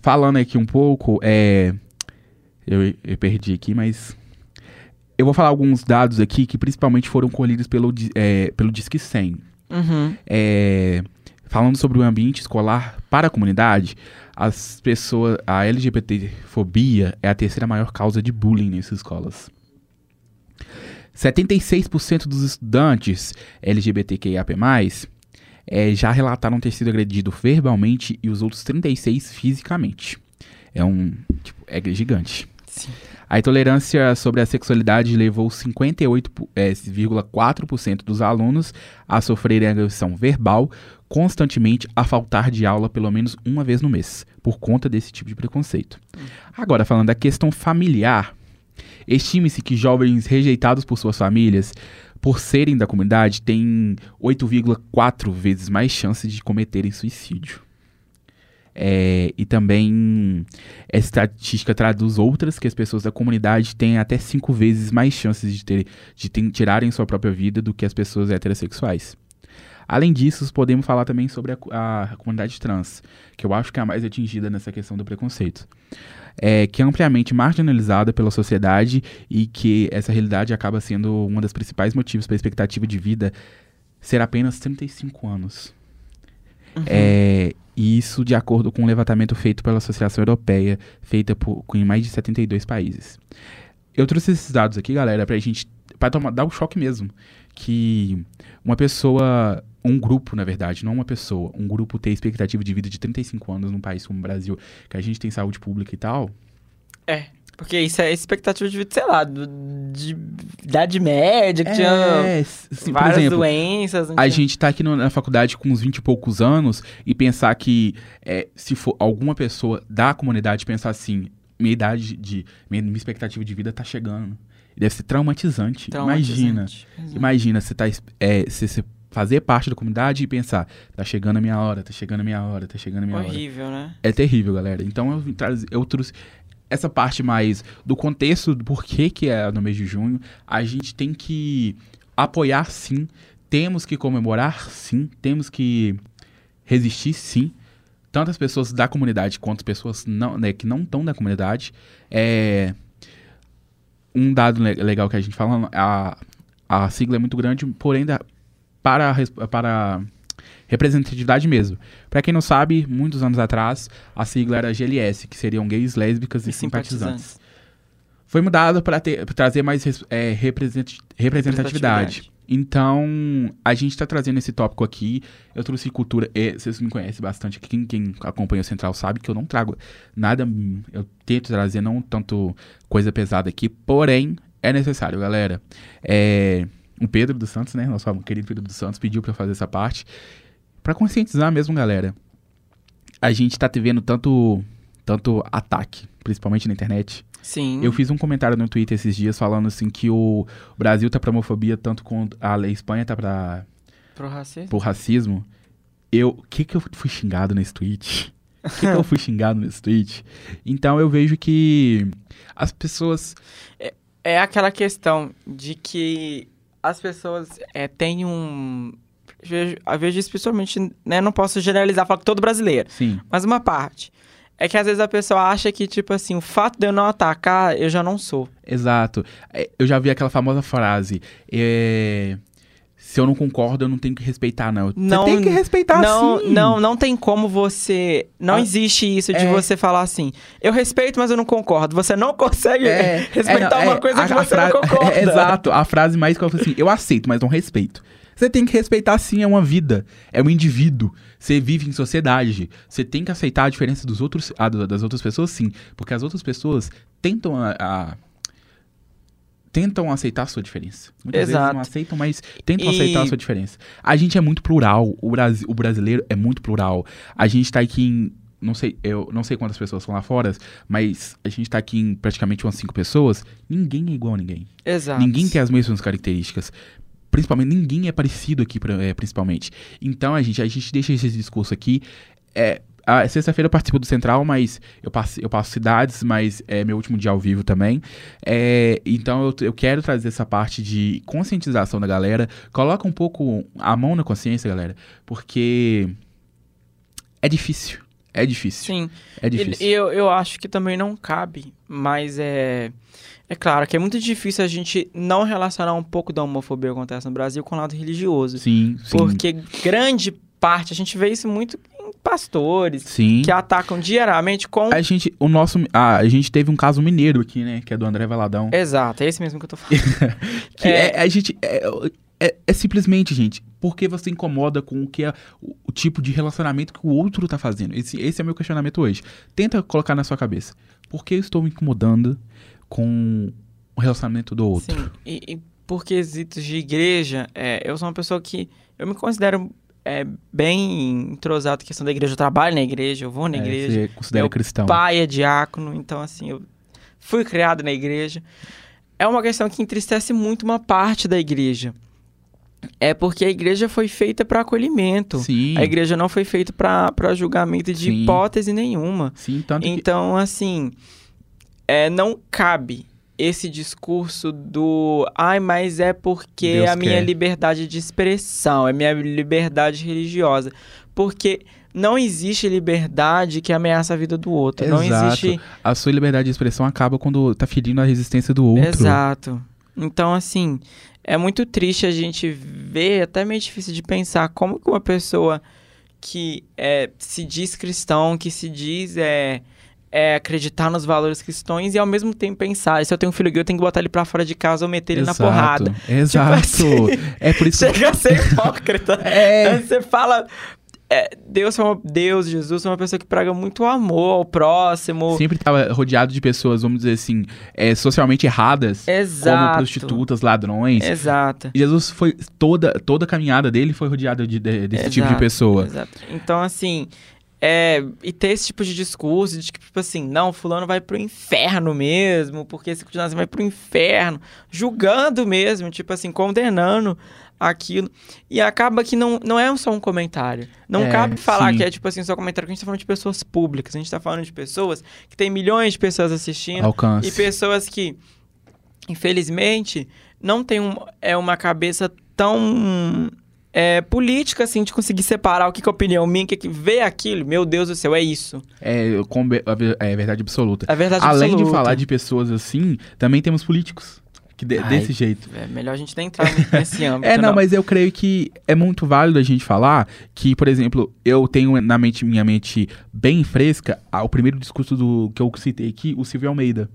Falando aqui um pouco, é. Eu, eu perdi aqui, mas. Eu vou falar alguns dados aqui que principalmente foram colhidos pelo, é, pelo Disque 100. Uhum. É, falando sobre o ambiente escolar para a comunidade, as pessoas, a LGBTfobia é a terceira maior causa de bullying nessas escolas. 76% dos estudantes LGBTQIAP+, é, já relataram ter sido agredido verbalmente e os outros 36 fisicamente. É um, tipo, é gigante. Sim. A intolerância sobre a sexualidade levou 58,4% dos alunos a sofrerem agressão verbal constantemente a faltar de aula pelo menos uma vez no mês, por conta desse tipo de preconceito. Agora, falando da questão familiar, estime-se que jovens rejeitados por suas famílias, por serem da comunidade, têm 8,4 vezes mais chances de cometerem suicídio. É, e também essa estatística traduz outras que as pessoas da comunidade têm até cinco vezes mais chances de, ter, de ter- tirarem sua própria vida do que as pessoas heterossexuais. Além disso, podemos falar também sobre a, a comunidade trans, que eu acho que é a mais atingida nessa questão do preconceito. É, que é ampliamente marginalizada pela sociedade e que essa realidade acaba sendo um dos principais motivos para a expectativa de vida ser apenas 35 anos. É, e isso de acordo com um levantamento feito pela Associação Europeia, feita por, em mais de 72 países. Eu trouxe esses dados aqui, galera, pra gente pra tomar, dar um choque mesmo. Que uma pessoa, um grupo, na verdade, não uma pessoa, um grupo ter expectativa de vida de 35 anos num país como o Brasil, que a gente tem saúde pública e tal. É. Porque isso é expectativa de vida, sei lá, do- de idade média, que tinha É, sim, por várias exemplo, doenças. A tinha- gente tá aqui no- na faculdade com uns 20 e poucos anos e pensar que é, se for alguma pessoa da comunidade pensar assim, minha idade de. Minha, minha expectativa de vida tá chegando. Deve ser traumatizante. Imagina. Traumatizante. Exato. Imagina você tá. É, você, você fazer parte da comunidade e pensar, tá chegando a minha hora, tá chegando a minha hora, tá chegando a minha hora. Horrível, né? É terrível, galera. Então eu, eu trouxe essa parte mais do contexto do porquê que é no mês de junho. A gente tem que apoiar sim, temos que comemorar sim, temos que resistir sim. Tanto as pessoas da comunidade quanto as pessoas não, né, que não estão da comunidade. É, um dado le- legal que a gente fala, a, a sigla é muito grande, porém da, para, para representatividade mesmo. Pra quem não sabe, muitos anos atrás, a sigla era GLS, que seriam gays, lésbicas e, E simpatizantes. simpatizantes. Foi mudado para trazer mais é, represent- representatividade. Então, a gente está trazendo esse tópico aqui. Eu trouxe cultura. e vocês me conhecem bastante. Quem, quem acompanha o Central sabe que eu não trago nada. Eu tento trazer não tanto coisa pesada aqui. Porém, é necessário, galera. É, o Pedro dos Santos, né? Nosso querido Pedro dos Santos pediu para fazer essa parte. Para conscientizar mesmo, galera. A gente tá te vendo tanto, tanto ataque, principalmente na internet. Sim. Eu fiz um comentário no Twitter esses dias falando assim que o Brasil tá pra homofobia tanto quanto a Espanha tá pra, Pro racismo. pro racismo. Eu, o que que eu fui xingado nesse tweet? O que que eu fui xingado nesse tweet? Então eu vejo que as pessoas É aquela questão de que as pessoas é, têm um. Vejo isso principalmente, né? Não posso generalizar, falar que todo brasileiro, sim, mas uma parte. É que às vezes a pessoa acha que, tipo assim, o fato de eu não atacar, eu já não sou. exato. É, Eu já vi aquela famosa frase, é, se eu não concordo, eu não tenho que respeitar não. Não- Você tem que respeitar não, sim. não, não tem como você. Não Ah, existe isso de é. você falar assim. Eu respeito, mas eu não concordo. Você não consegue É, respeitar é, não, uma é, coisa a- que a você fra- não concorda. é, exato, a frase mais que eu falo assim, eu aceito, mas não respeito. Você tem que respeitar sim, é uma vida, é um indivíduo. Você vive em sociedade. Você tem que aceitar a diferença dos outros, a do- das outras pessoas, sim. Porque as outras pessoas tentam a, a- tentam aceitar a sua diferença. Muitas vezes Exato. não aceitam, mas tentam E- aceitar a sua diferença. A gente é muito plural, o, Brasi- o brasileiro é muito plural. A gente tá aqui em. Não sei, eu não sei quantas pessoas estão lá fora, mas a gente tá aqui em praticamente umas cinco pessoas. Ninguém é igual a ninguém. Exato. Ninguém tem as mesmas características. Principalmente, ninguém é parecido aqui, é, principalmente. Então, a gente, a gente deixa esse discurso aqui. É, a sexta-feira eu participo do Central, mas eu passo, eu passo cidades, mas é meu último dia ao vivo também. É, então, eu, eu quero trazer essa parte de conscientização da galera. Coloca um pouco a mão na consciência, galera, porque é difícil. É difícil. Sim. É difícil. E, eu, eu acho que também não cabe, mas é. É claro que é muito difícil a gente não relacionar um pouco da homofobia que acontece no Brasil com o lado religioso. sim, sim. Porque grande parte, a gente vê isso muito pastores sim. que atacam diariamente com. A gente, o nosso, ah, a gente teve um caso mineiro aqui, né? Que é do André Valadão. Exato, é esse mesmo que eu tô falando. Que É. é, a gente. É, é- é simplesmente, gente, porque você incomoda com o que é o, o tipo de relacionamento que o outro tá fazendo. Esse, esse é o meu questionamento hoje. Tenta colocar na sua cabeça. Por que eu estou me incomodando com o relacionamento do outro? Sim, e, e por quesitos de igreja, é, eu sou uma pessoa que. Eu me considero é, bem entrosado em questão da igreja. Eu trabalho na igreja, eu vou na É, igreja. Você considera Meu cristão. pai é diácono, então assim, eu fui criado na igreja. É uma questão que entristece muito uma parte da igreja. É porque a igreja foi feita para acolhimento. Sim. A igreja não foi feita para julgamento de Sim. hipótese nenhuma. Sim, tanto que. Então, assim, é, não cabe esse discurso do ai, mas é porque Deus a minha quer." liberdade de expressão, é minha liberdade religiosa. Porque não existe liberdade que ameaça a vida do outro. Não Exato. existe. A sua liberdade de expressão acaba quando tá ferindo a resistência do outro. Exato. Então, assim, é muito triste a gente ver, até meio difícil de pensar como que uma pessoa que é, se diz cristão, que se diz é, é, acreditar nos valores cristãos e ao mesmo tempo pensar, se eu tenho um filho gay, eu tenho que botar ele pra fora de casa ou meter ele na Exato, porrada. Exato. assim, é por isso Chega a ser hipócrita. É. Você fala. é, Deus, foi uma, Deus, Jesus, foi uma pessoa que prega muito amor ao próximo. sempre estava rodeado de pessoas, vamos dizer assim, é, socialmente erradas, como Exato. prostitutas, ladrões. Exato. Jesus foi toda toda a caminhada dele foi rodeada de, de- desse tipo de Exato, pessoa. Exato. Então, assim, é, e ter esse tipo de discurso de que, tipo assim, não, fulano vai pro inferno mesmo, porque se continuar assim vai pro inferno, julgando mesmo, tipo assim, condenando aquilo. E acaba que não, não é só um comentário. Não É, cabe falar sim. que é, tipo assim, só comentário, porque a gente tá falando de pessoas públicas, a gente tá falando de pessoas que tem milhões de pessoas assistindo Alcance. e pessoas que, infelizmente, não tem um, é uma cabeça tão é, política, assim, de conseguir separar o que, que é opinião minha, o que, que vê aquilo. Meu Deus do céu, é isso. É, a ve- é verdade absoluta. É verdade Além de absoluta. falar de pessoas assim, também temos políticos que de- Ai, desse jeito. É melhor a gente nem entrar nesse âmbito, É, não, mas eu creio que é muito válido a gente falar que, por exemplo, eu tenho na mente, minha mente bem fresca o primeiro discurso do que eu citei aqui, o Silvio Almeida.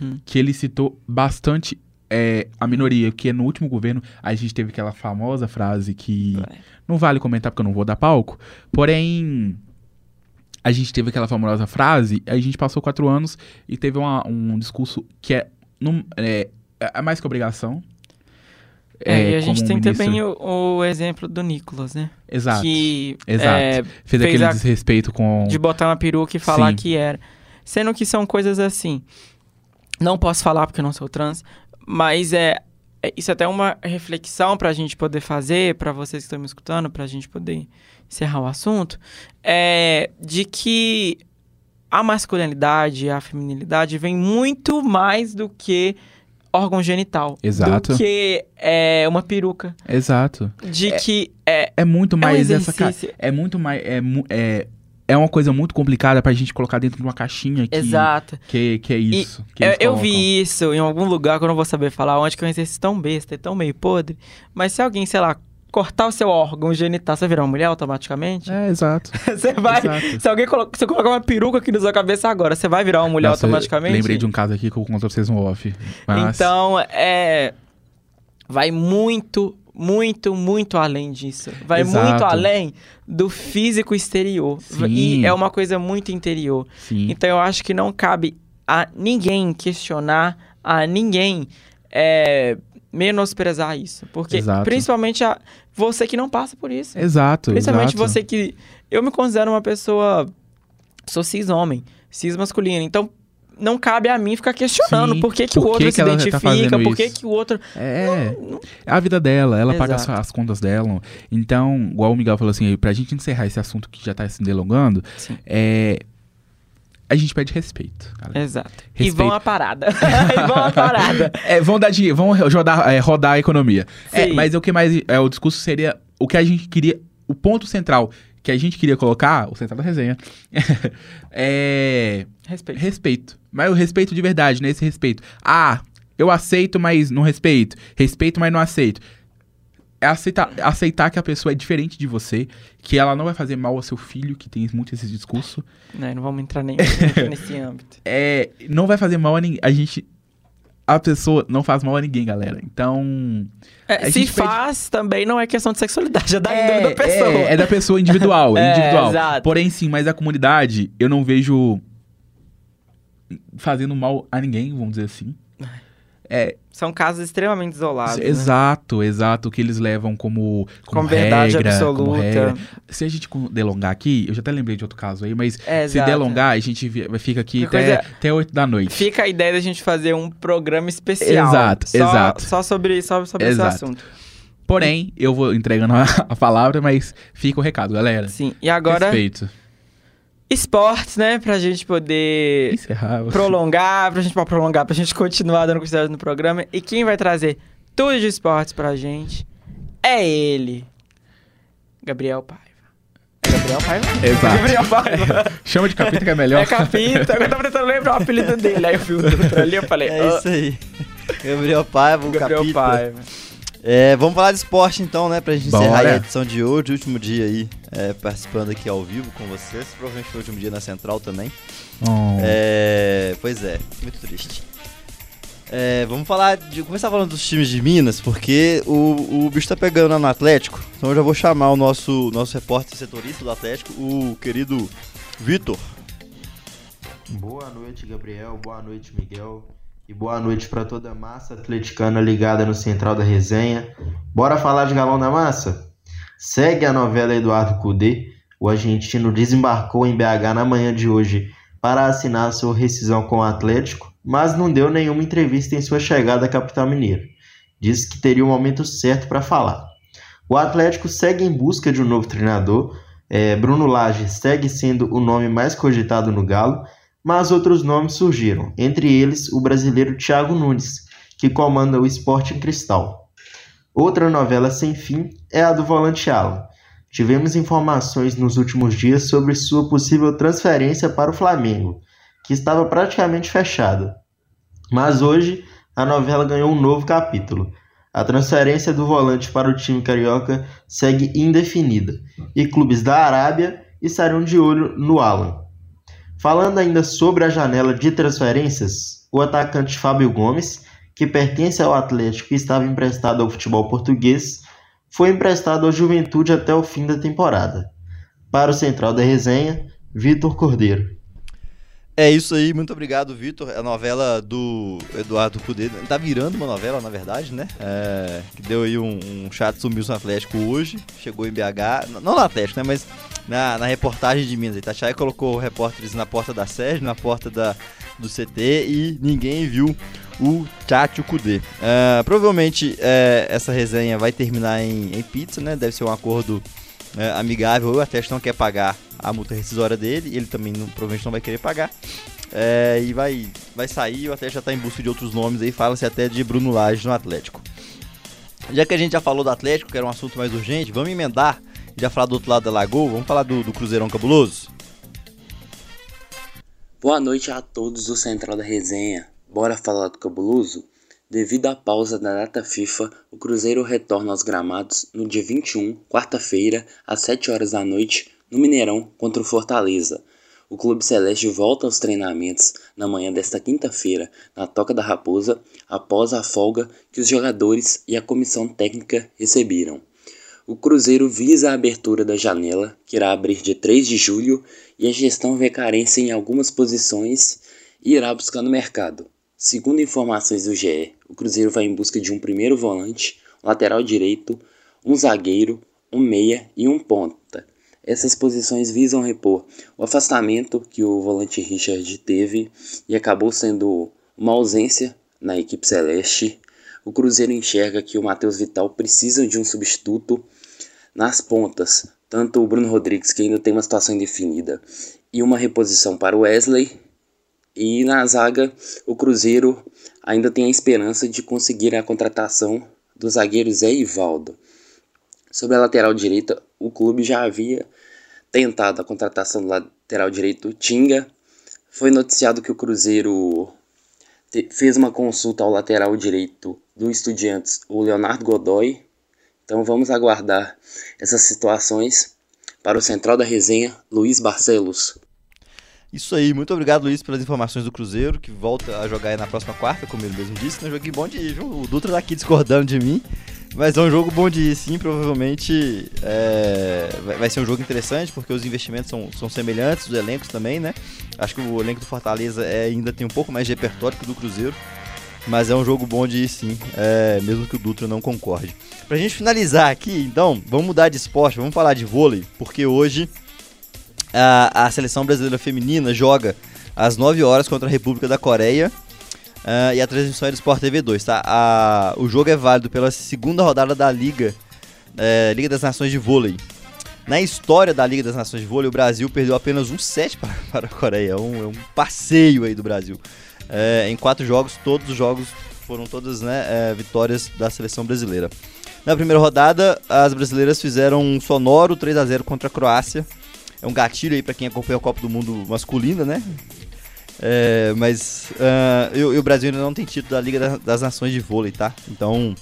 Uhum. que ele citou bastante é, a minoria, que no último governo a gente teve aquela famosa frase que É. não vale comentar porque eu não vou dar palco, porém a gente teve aquela famosa frase, a gente passou quatro anos e teve uma- um discurso que é, num- é, é mais que obrigação. É, e a gente como tem ministro- também o, o exemplo do Nicolas, né? Exato. Que exato. é, fez, fez aquele a- desrespeito com. de botar uma peruca e falar Sim. que era. Sendo que são coisas assim. Não posso falar porque eu não sou trans, mas é, é- isso é até uma reflexão pra gente poder fazer, pra vocês que estão me escutando, pra gente poder encerrar o assunto, é de que a masculinidade e a feminilidade vem muito mais do que órgão genital. Exato. Do que é, uma peruca. Exato. De que é, É muito é um mais essa. É muito mais. É, é, é uma coisa muito complicada pra gente colocar dentro de uma caixinha que, Exato. que, que é isso. que Eu, eu vi isso em algum lugar que eu não vou saber falar onde, que é um exercício tão besta, e tão meio podre. Mas se alguém, sei lá, cortar o seu órgão genital, você vai virar uma mulher automaticamente? É, exato. Você vai. Exato. Se alguém colo se colocar uma peruca aqui na sua cabeça agora, você vai virar uma mulher Nossa, automaticamente? Lembrei de um caso aqui que eu conto pra vocês no off. Mas, Então, é. Vai muito, muito, muito além disso. Vai Exato. muito além do físico exterior. Sim. E é uma coisa muito interior. sim. Então eu acho que não cabe a ninguém questionar, a ninguém é, menosprezar isso. Porque, Exato. principalmente, a, você que não passa por isso. Exato, Principalmente exato. você que. Eu me considero uma pessoa. Sou cis homem, cis masculino. Então, não cabe a mim ficar questionando Sim, por que, que por o outro que se que tá identifica, fazendo por que, que o outro. É, é a vida dela, ela paga as, Exato. as contas dela. Então, igual o Miguel falou assim, pra gente encerrar esse assunto que já tá se delongando, Sim. é, a gente pede respeito. galera. Exato. E Respeito. vão a parada. e vão a parada. É, vão dar dinheiro, vão rodar, é, rodar a economia. É, mas o que mais. É, o discurso seria o que a gente queria. O ponto central que a gente queria colocar, o central da resenha, é. Respeito. Respeito. Mas o respeito de verdade, né? Esse respeito. Ah, eu aceito, mas não respeito. Respeito, mas não aceito. É aceitar, aceitar que a pessoa é diferente de você, que ela não vai fazer mal ao seu filho, que tem muito esse discurso. Né, não vamos entrar nem nesse âmbito. É, não vai fazer mal a ninguém. A gente. A pessoa não faz mal a ninguém, galera. Então. É, se pede- faz, também não é questão de sexualidade, é da índole da pessoa. É, é da pessoa individual, É, individual. exato. Porém, sim, mas a comunidade, eu não vejo fazendo mal a ninguém, vamos dizer assim. É, São casos extremamente isolados. né? exato, exato, que eles levam como, como Com verdade regra, como absoluta. regra. Se a gente delongar aqui, eu já até lembrei de outro caso aí, mas É, se exato. delongar, a gente fica aqui até, coisa- até 8 da noite. Fica a ideia da gente fazer um programa especial. Exato, só, exato. Só sobre, só sobre Exato. esse assunto. Porém, eu vou entregando a, a palavra, mas fica o recado, galera. Sim. E agora, Respeito. Esportes, né? Pra gente poder Encerrar. prolongar, pra gente prolongar, pra gente continuar dando continuidade no programa. E quem vai trazer tudo de esportes pra gente é ele, Gabriel Paiva. É Gabriel Paiva? Exato. Gabriel Paiva. Chama de capita que é melhor. É Capita. Eu tava tentando lembrar o apelido dele. Aí eu vi o outro ali eu falei, É ah, isso aí. Gabriel Paiva, o Gabriel capita. Paiva. É, vamos falar de esporte então, né? Pra gente encerrar Bora. aí a edição de hoje, último dia aí, é, participando aqui ao vivo com vocês. Provavelmente foi o último dia na Central também. Oh. É, pois é, muito triste. É, vamos falar de. Começar falando dos times de Minas, porque o, o bicho tá pegando lá no Atlético. Então eu já vou chamar o nosso, nosso repórter setorista do Atlético, o querido Vitor. Boa noite, Gabriel. Boa noite, Miguel. E boa noite para toda a massa atleticana ligada no Central da Resenha. Bora falar de Galão da Massa? Segue a novela Eduardo Cudê. O argentino desembarcou em BH na manhã de hoje para assinar sua rescisão com o Atlético, mas não deu nenhuma entrevista em sua chegada à capital mineira. Disse que teria o momento certo para falar. O Atlético segue em busca de um novo treinador. É, Bruno Lage segue sendo o nome mais cogitado no Galo, mas outros nomes surgiram, entre eles o brasileiro Thiago Nunes, que comanda o Sporting Cristal. Outra novela sem fim é a do volante Alan. Tivemos informações nos últimos dias sobre sua possível transferência para o Flamengo, que estava praticamente fechada. Mas hoje a novela ganhou um novo capítulo. A transferência do volante para o time carioca segue indefinida, e clubes da Arábia estarão de olho no Alan. Falando ainda sobre a janela de transferências, o atacante Fábio Gomes, que pertence ao Atlético e estava emprestado ao futebol português, foi emprestado ao Juventude até o fim da temporada. Para o Central da Resenha, Vitor Cordeiro. É isso aí, muito obrigado, Vitor. A novela do Eduardo Cudê tá virando uma novela, na verdade, né? É, que deu aí um, um chato sumiço no Atlético hoje. Chegou em BH, não no Atlético, né? Mas na, na reportagem de Minas. Itatiaia colocou repórteres na porta da sede, na porta da, do CT e ninguém viu o Tchatcho Cudê. É, provavelmente é, essa resenha vai terminar em, em pizza, né? Deve ser um acordo é, amigável. O Atlético não quer pagar a multa rescisória dele, ele também não- provavelmente não vai querer pagar. É, e vai, vai sair, o Atlético já está em busca de outros nomes aí, fala-se até de Bruno Lage no Atlético. Já que a gente já falou do Atlético, que era um assunto mais urgente, vamos emendar já falar do outro lado da lagoa, vamos falar do, do Cruzeirão Cabuloso? Boa noite a todos do Central da Resenha. Bora falar do cabuloso? Devido à pausa da data FIFA, o Cruzeiro retorna aos gramados no dia 21, quarta-feira, às 7 horas da noite, no Mineirão contra o Fortaleza. O Clube Celeste volta aos treinamentos na manhã desta quinta-feira, na Toca da Raposa, após a folga que os jogadores e a comissão técnica receberam. O Cruzeiro visa a abertura da janela, que irá abrir dia 3 de julho, e a gestão vê carência em algumas posições e irá buscar no mercado. Segundo informações do GE, o Cruzeiro vai em busca de um primeiro volante, um lateral direito, um zagueiro, um meia e um ponta. Essas posições visam repor o afastamento que o volante Richard teve e acabou sendo uma ausência na equipe celeste. O Cruzeiro enxerga que o Matheus Vital precisa de um substituto nas pontas, tanto o Bruno Rodrigues, que ainda tem uma situação indefinida, e uma reposição para o Wesley. E na zaga, o Cruzeiro ainda tem a esperança de conseguir a contratação do zagueiro Zé Ivaldo. Sobre a lateral direita, o clube já havia tentado a contratação do lateral direito Tinga. Foi noticiado que o Cruzeiro fez uma consulta ao lateral direito do Estudiantes, o Leonardo Godoy. Então vamos aguardar essas situações para o central da resenha, Luiz Barcelos. Isso aí, muito obrigado, Luiz, pelas informações do Cruzeiro, que volta a jogar na próxima quarta, como ele mesmo disse. Um joguinho bom de ir? O Dutra tá aqui discordando de mim. Mas é um jogo bom de ir, sim. Provavelmente é, vai ser um jogo interessante, porque os investimentos são, são semelhantes, os elencos também, né? Acho que o elenco do Fortaleza é, ainda tem um pouco mais de repertório que o do Cruzeiro. Mas é um jogo bom de ir, sim, é, mesmo que o Dutra não concorde. Pra gente finalizar aqui, então, vamos mudar de esporte, vamos falar de vôlei, porque hoje a, a seleção brasileira feminina joga às 9 horas contra a República da Coreia Uh, e a transmissão é do Sport TV 2, tá? A, o jogo é válido pela segunda rodada da Liga, é, Liga das Nações de Vôlei. Na história da Liga das Nações de Vôlei, o Brasil perdeu apenas um set para, para a Coreia. É um, é um passeio aí do Brasil. É, em quatro jogos, todos os jogos foram todas né, é, vitórias da seleção brasileira. Na primeira rodada, as brasileiras fizeram um sonoro 3 a 0 contra a Croácia. É um gatilho aí para quem acompanha a Copa do Mundo masculina, né? É, mas uh, e, o Brasil ainda não tem título da Liga das Nações de vôlei, tá? Então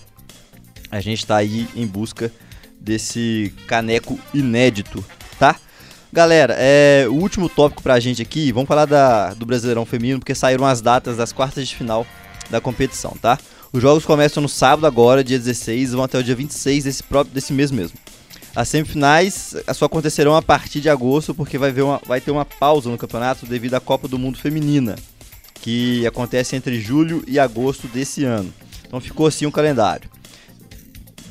a gente está aí em busca desse caneco inédito, tá? Galera, é, o último tópico pra gente aqui, vamos falar da, do Brasileirão Feminino, porque saíram as datas das quartas de final da competição, tá? Os jogos começam no sábado agora, dia 16, vão até o dia 26 desse, próprio, desse mês mesmo. As semifinais só acontecerão a partir de agosto, porque vai, uma, vai ter uma pausa no campeonato devido à Copa do Mundo Feminina, que acontece entre julho e agosto desse ano. Então ficou assim o calendário.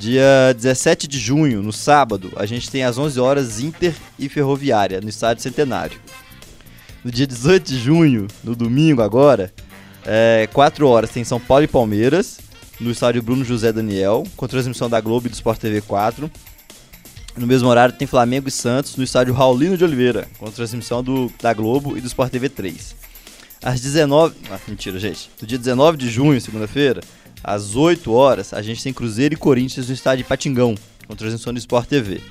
Dia 17 de junho, no sábado, a gente tem às 11 horas Inter e Ferroviária, no estádio Centenário. No dia 18 de junho, no domingo agora, é, 4 horas tem São Paulo e Palmeiras, no estádio Bruno José Daniel, com transmissão da Globo e do Sport TV 4. No mesmo horário tem Flamengo e Santos no estádio Raulino de Oliveira, com transmissão do, da Globo e do Sport TV 3. Às 19. Ah, mentira, gente. No dia 19 de junho, segunda-feira, às 8 horas, a gente tem Cruzeiro e Corinthians no estádio Patingão, com transmissão do Sport TV.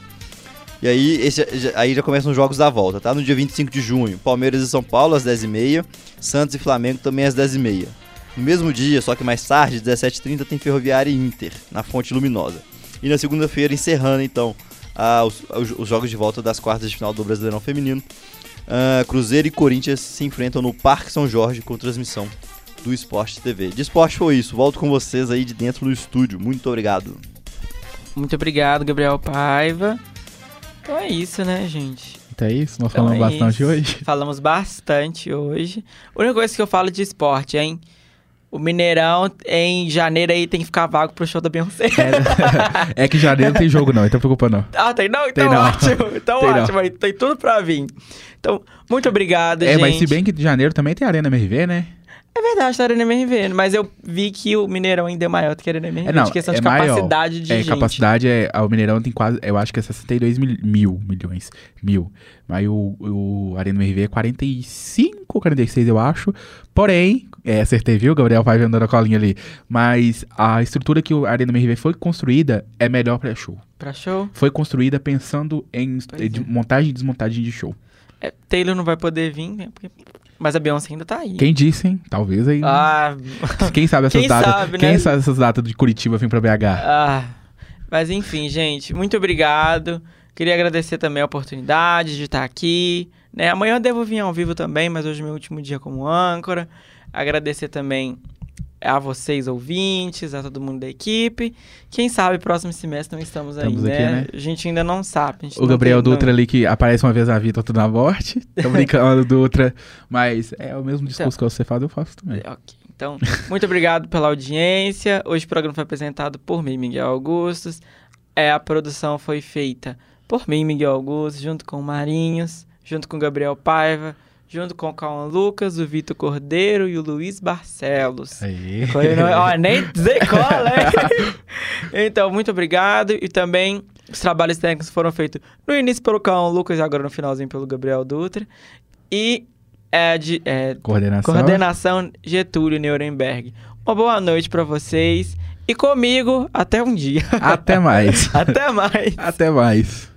E aí, esse, aí já começam os jogos da volta, tá? No dia 25 de junho, Palmeiras e São Paulo às 10h30, Santos e Flamengo também às 10h30. No mesmo dia, só que mais tarde, 17h30, tem Ferroviária e Inter, na Fonte Luminosa. E na segunda-feira, encerrando então ah, os, os, jogos de volta das quartas de final do Brasileirão Feminino. Ah, Cruzeiro e Corinthians se enfrentam no Parque São Jorge com transmissão do Esporte TV. De esporte foi isso. Volto com vocês aí de dentro do estúdio. Muito obrigado. Muito obrigado, Gabriel Paiva. Então é isso, né, gente? Então é isso, nós então falamos é bastante isso. hoje. Falamos bastante hoje. A única coisa que eu falo de esporte, hein? O Mineirão em janeiro aí tem que ficar vago pro show da Beyoncé. É, é que janeiro não tem jogo não, então preocupa não. Ah, tem não? Então tem não. ótimo. Então tem ótimo, não. aí tem tudo pra vir. Então, muito obrigado, é, gente. É, mas se bem que de janeiro também tem Arena MRV, né? É verdade, tá Arena MRV, mas eu vi que o Mineirão ainda é maior do que a Arena MRV, é, não, de questão é de capacidade maior. de é, gente. capacidade é... O Mineirão tem quase, eu acho que é 62 mil, mil milhões, mil. Aí o, o Arena MRV é 45, 46 eu acho. Porém, é, acertei, viu? Gabriel vai andando a colinha ali. Mas a estrutura que o Arena MRV foi construída é melhor para show. Para show? Foi construída pensando em é. montagem e desmontagem de show. É, Taylor não vai poder vir, né? Porque... Mas a Beyoncé ainda tá aí. Quem disse, hein? Talvez aí. Ah, quem sabe essas quem datas? Sabe, né? Quem sabe essas datas de Curitiba vir pra BH? Ah, mas enfim, gente, muito obrigado. Queria agradecer também a oportunidade de estar aqui. Né? Amanhã eu devo vir ao vivo também, mas hoje é meu último dia como âncora. Agradecer também a vocês ouvintes, a todo mundo da equipe. Quem sabe próximo semestre não estamos, estamos aí, aqui, né? né? A gente ainda não sabe. o Gabriel tem, Dutra não... ali que aparece uma vez na vida, outro na morte. Tô brincando, Dutra. Mas é o mesmo discurso então, que você faz, eu faço também. Ok. Então, muito obrigado pela audiência. Hoje o programa foi apresentado por mim, Miguel Augustos. É, a produção foi feita por mim, Miguel Augusto, junto com o Marinhos, junto com o Gabriel Paiva, junto com o Cauã Lucas, o Vitor Cordeiro e o Luiz Barcelos. Aí. Não- ó, nem dizer qual, né? Então, muito obrigado. E também os trabalhos técnicos foram feitos no início pelo Cauã Lucas e agora no finalzinho pelo Gabriel Dutra. E é, de, é, Coordenação. coordenação Getúlio Nuremberg. Uma boa noite pra vocês. E comigo, até um dia. Até mais. até mais. Até mais.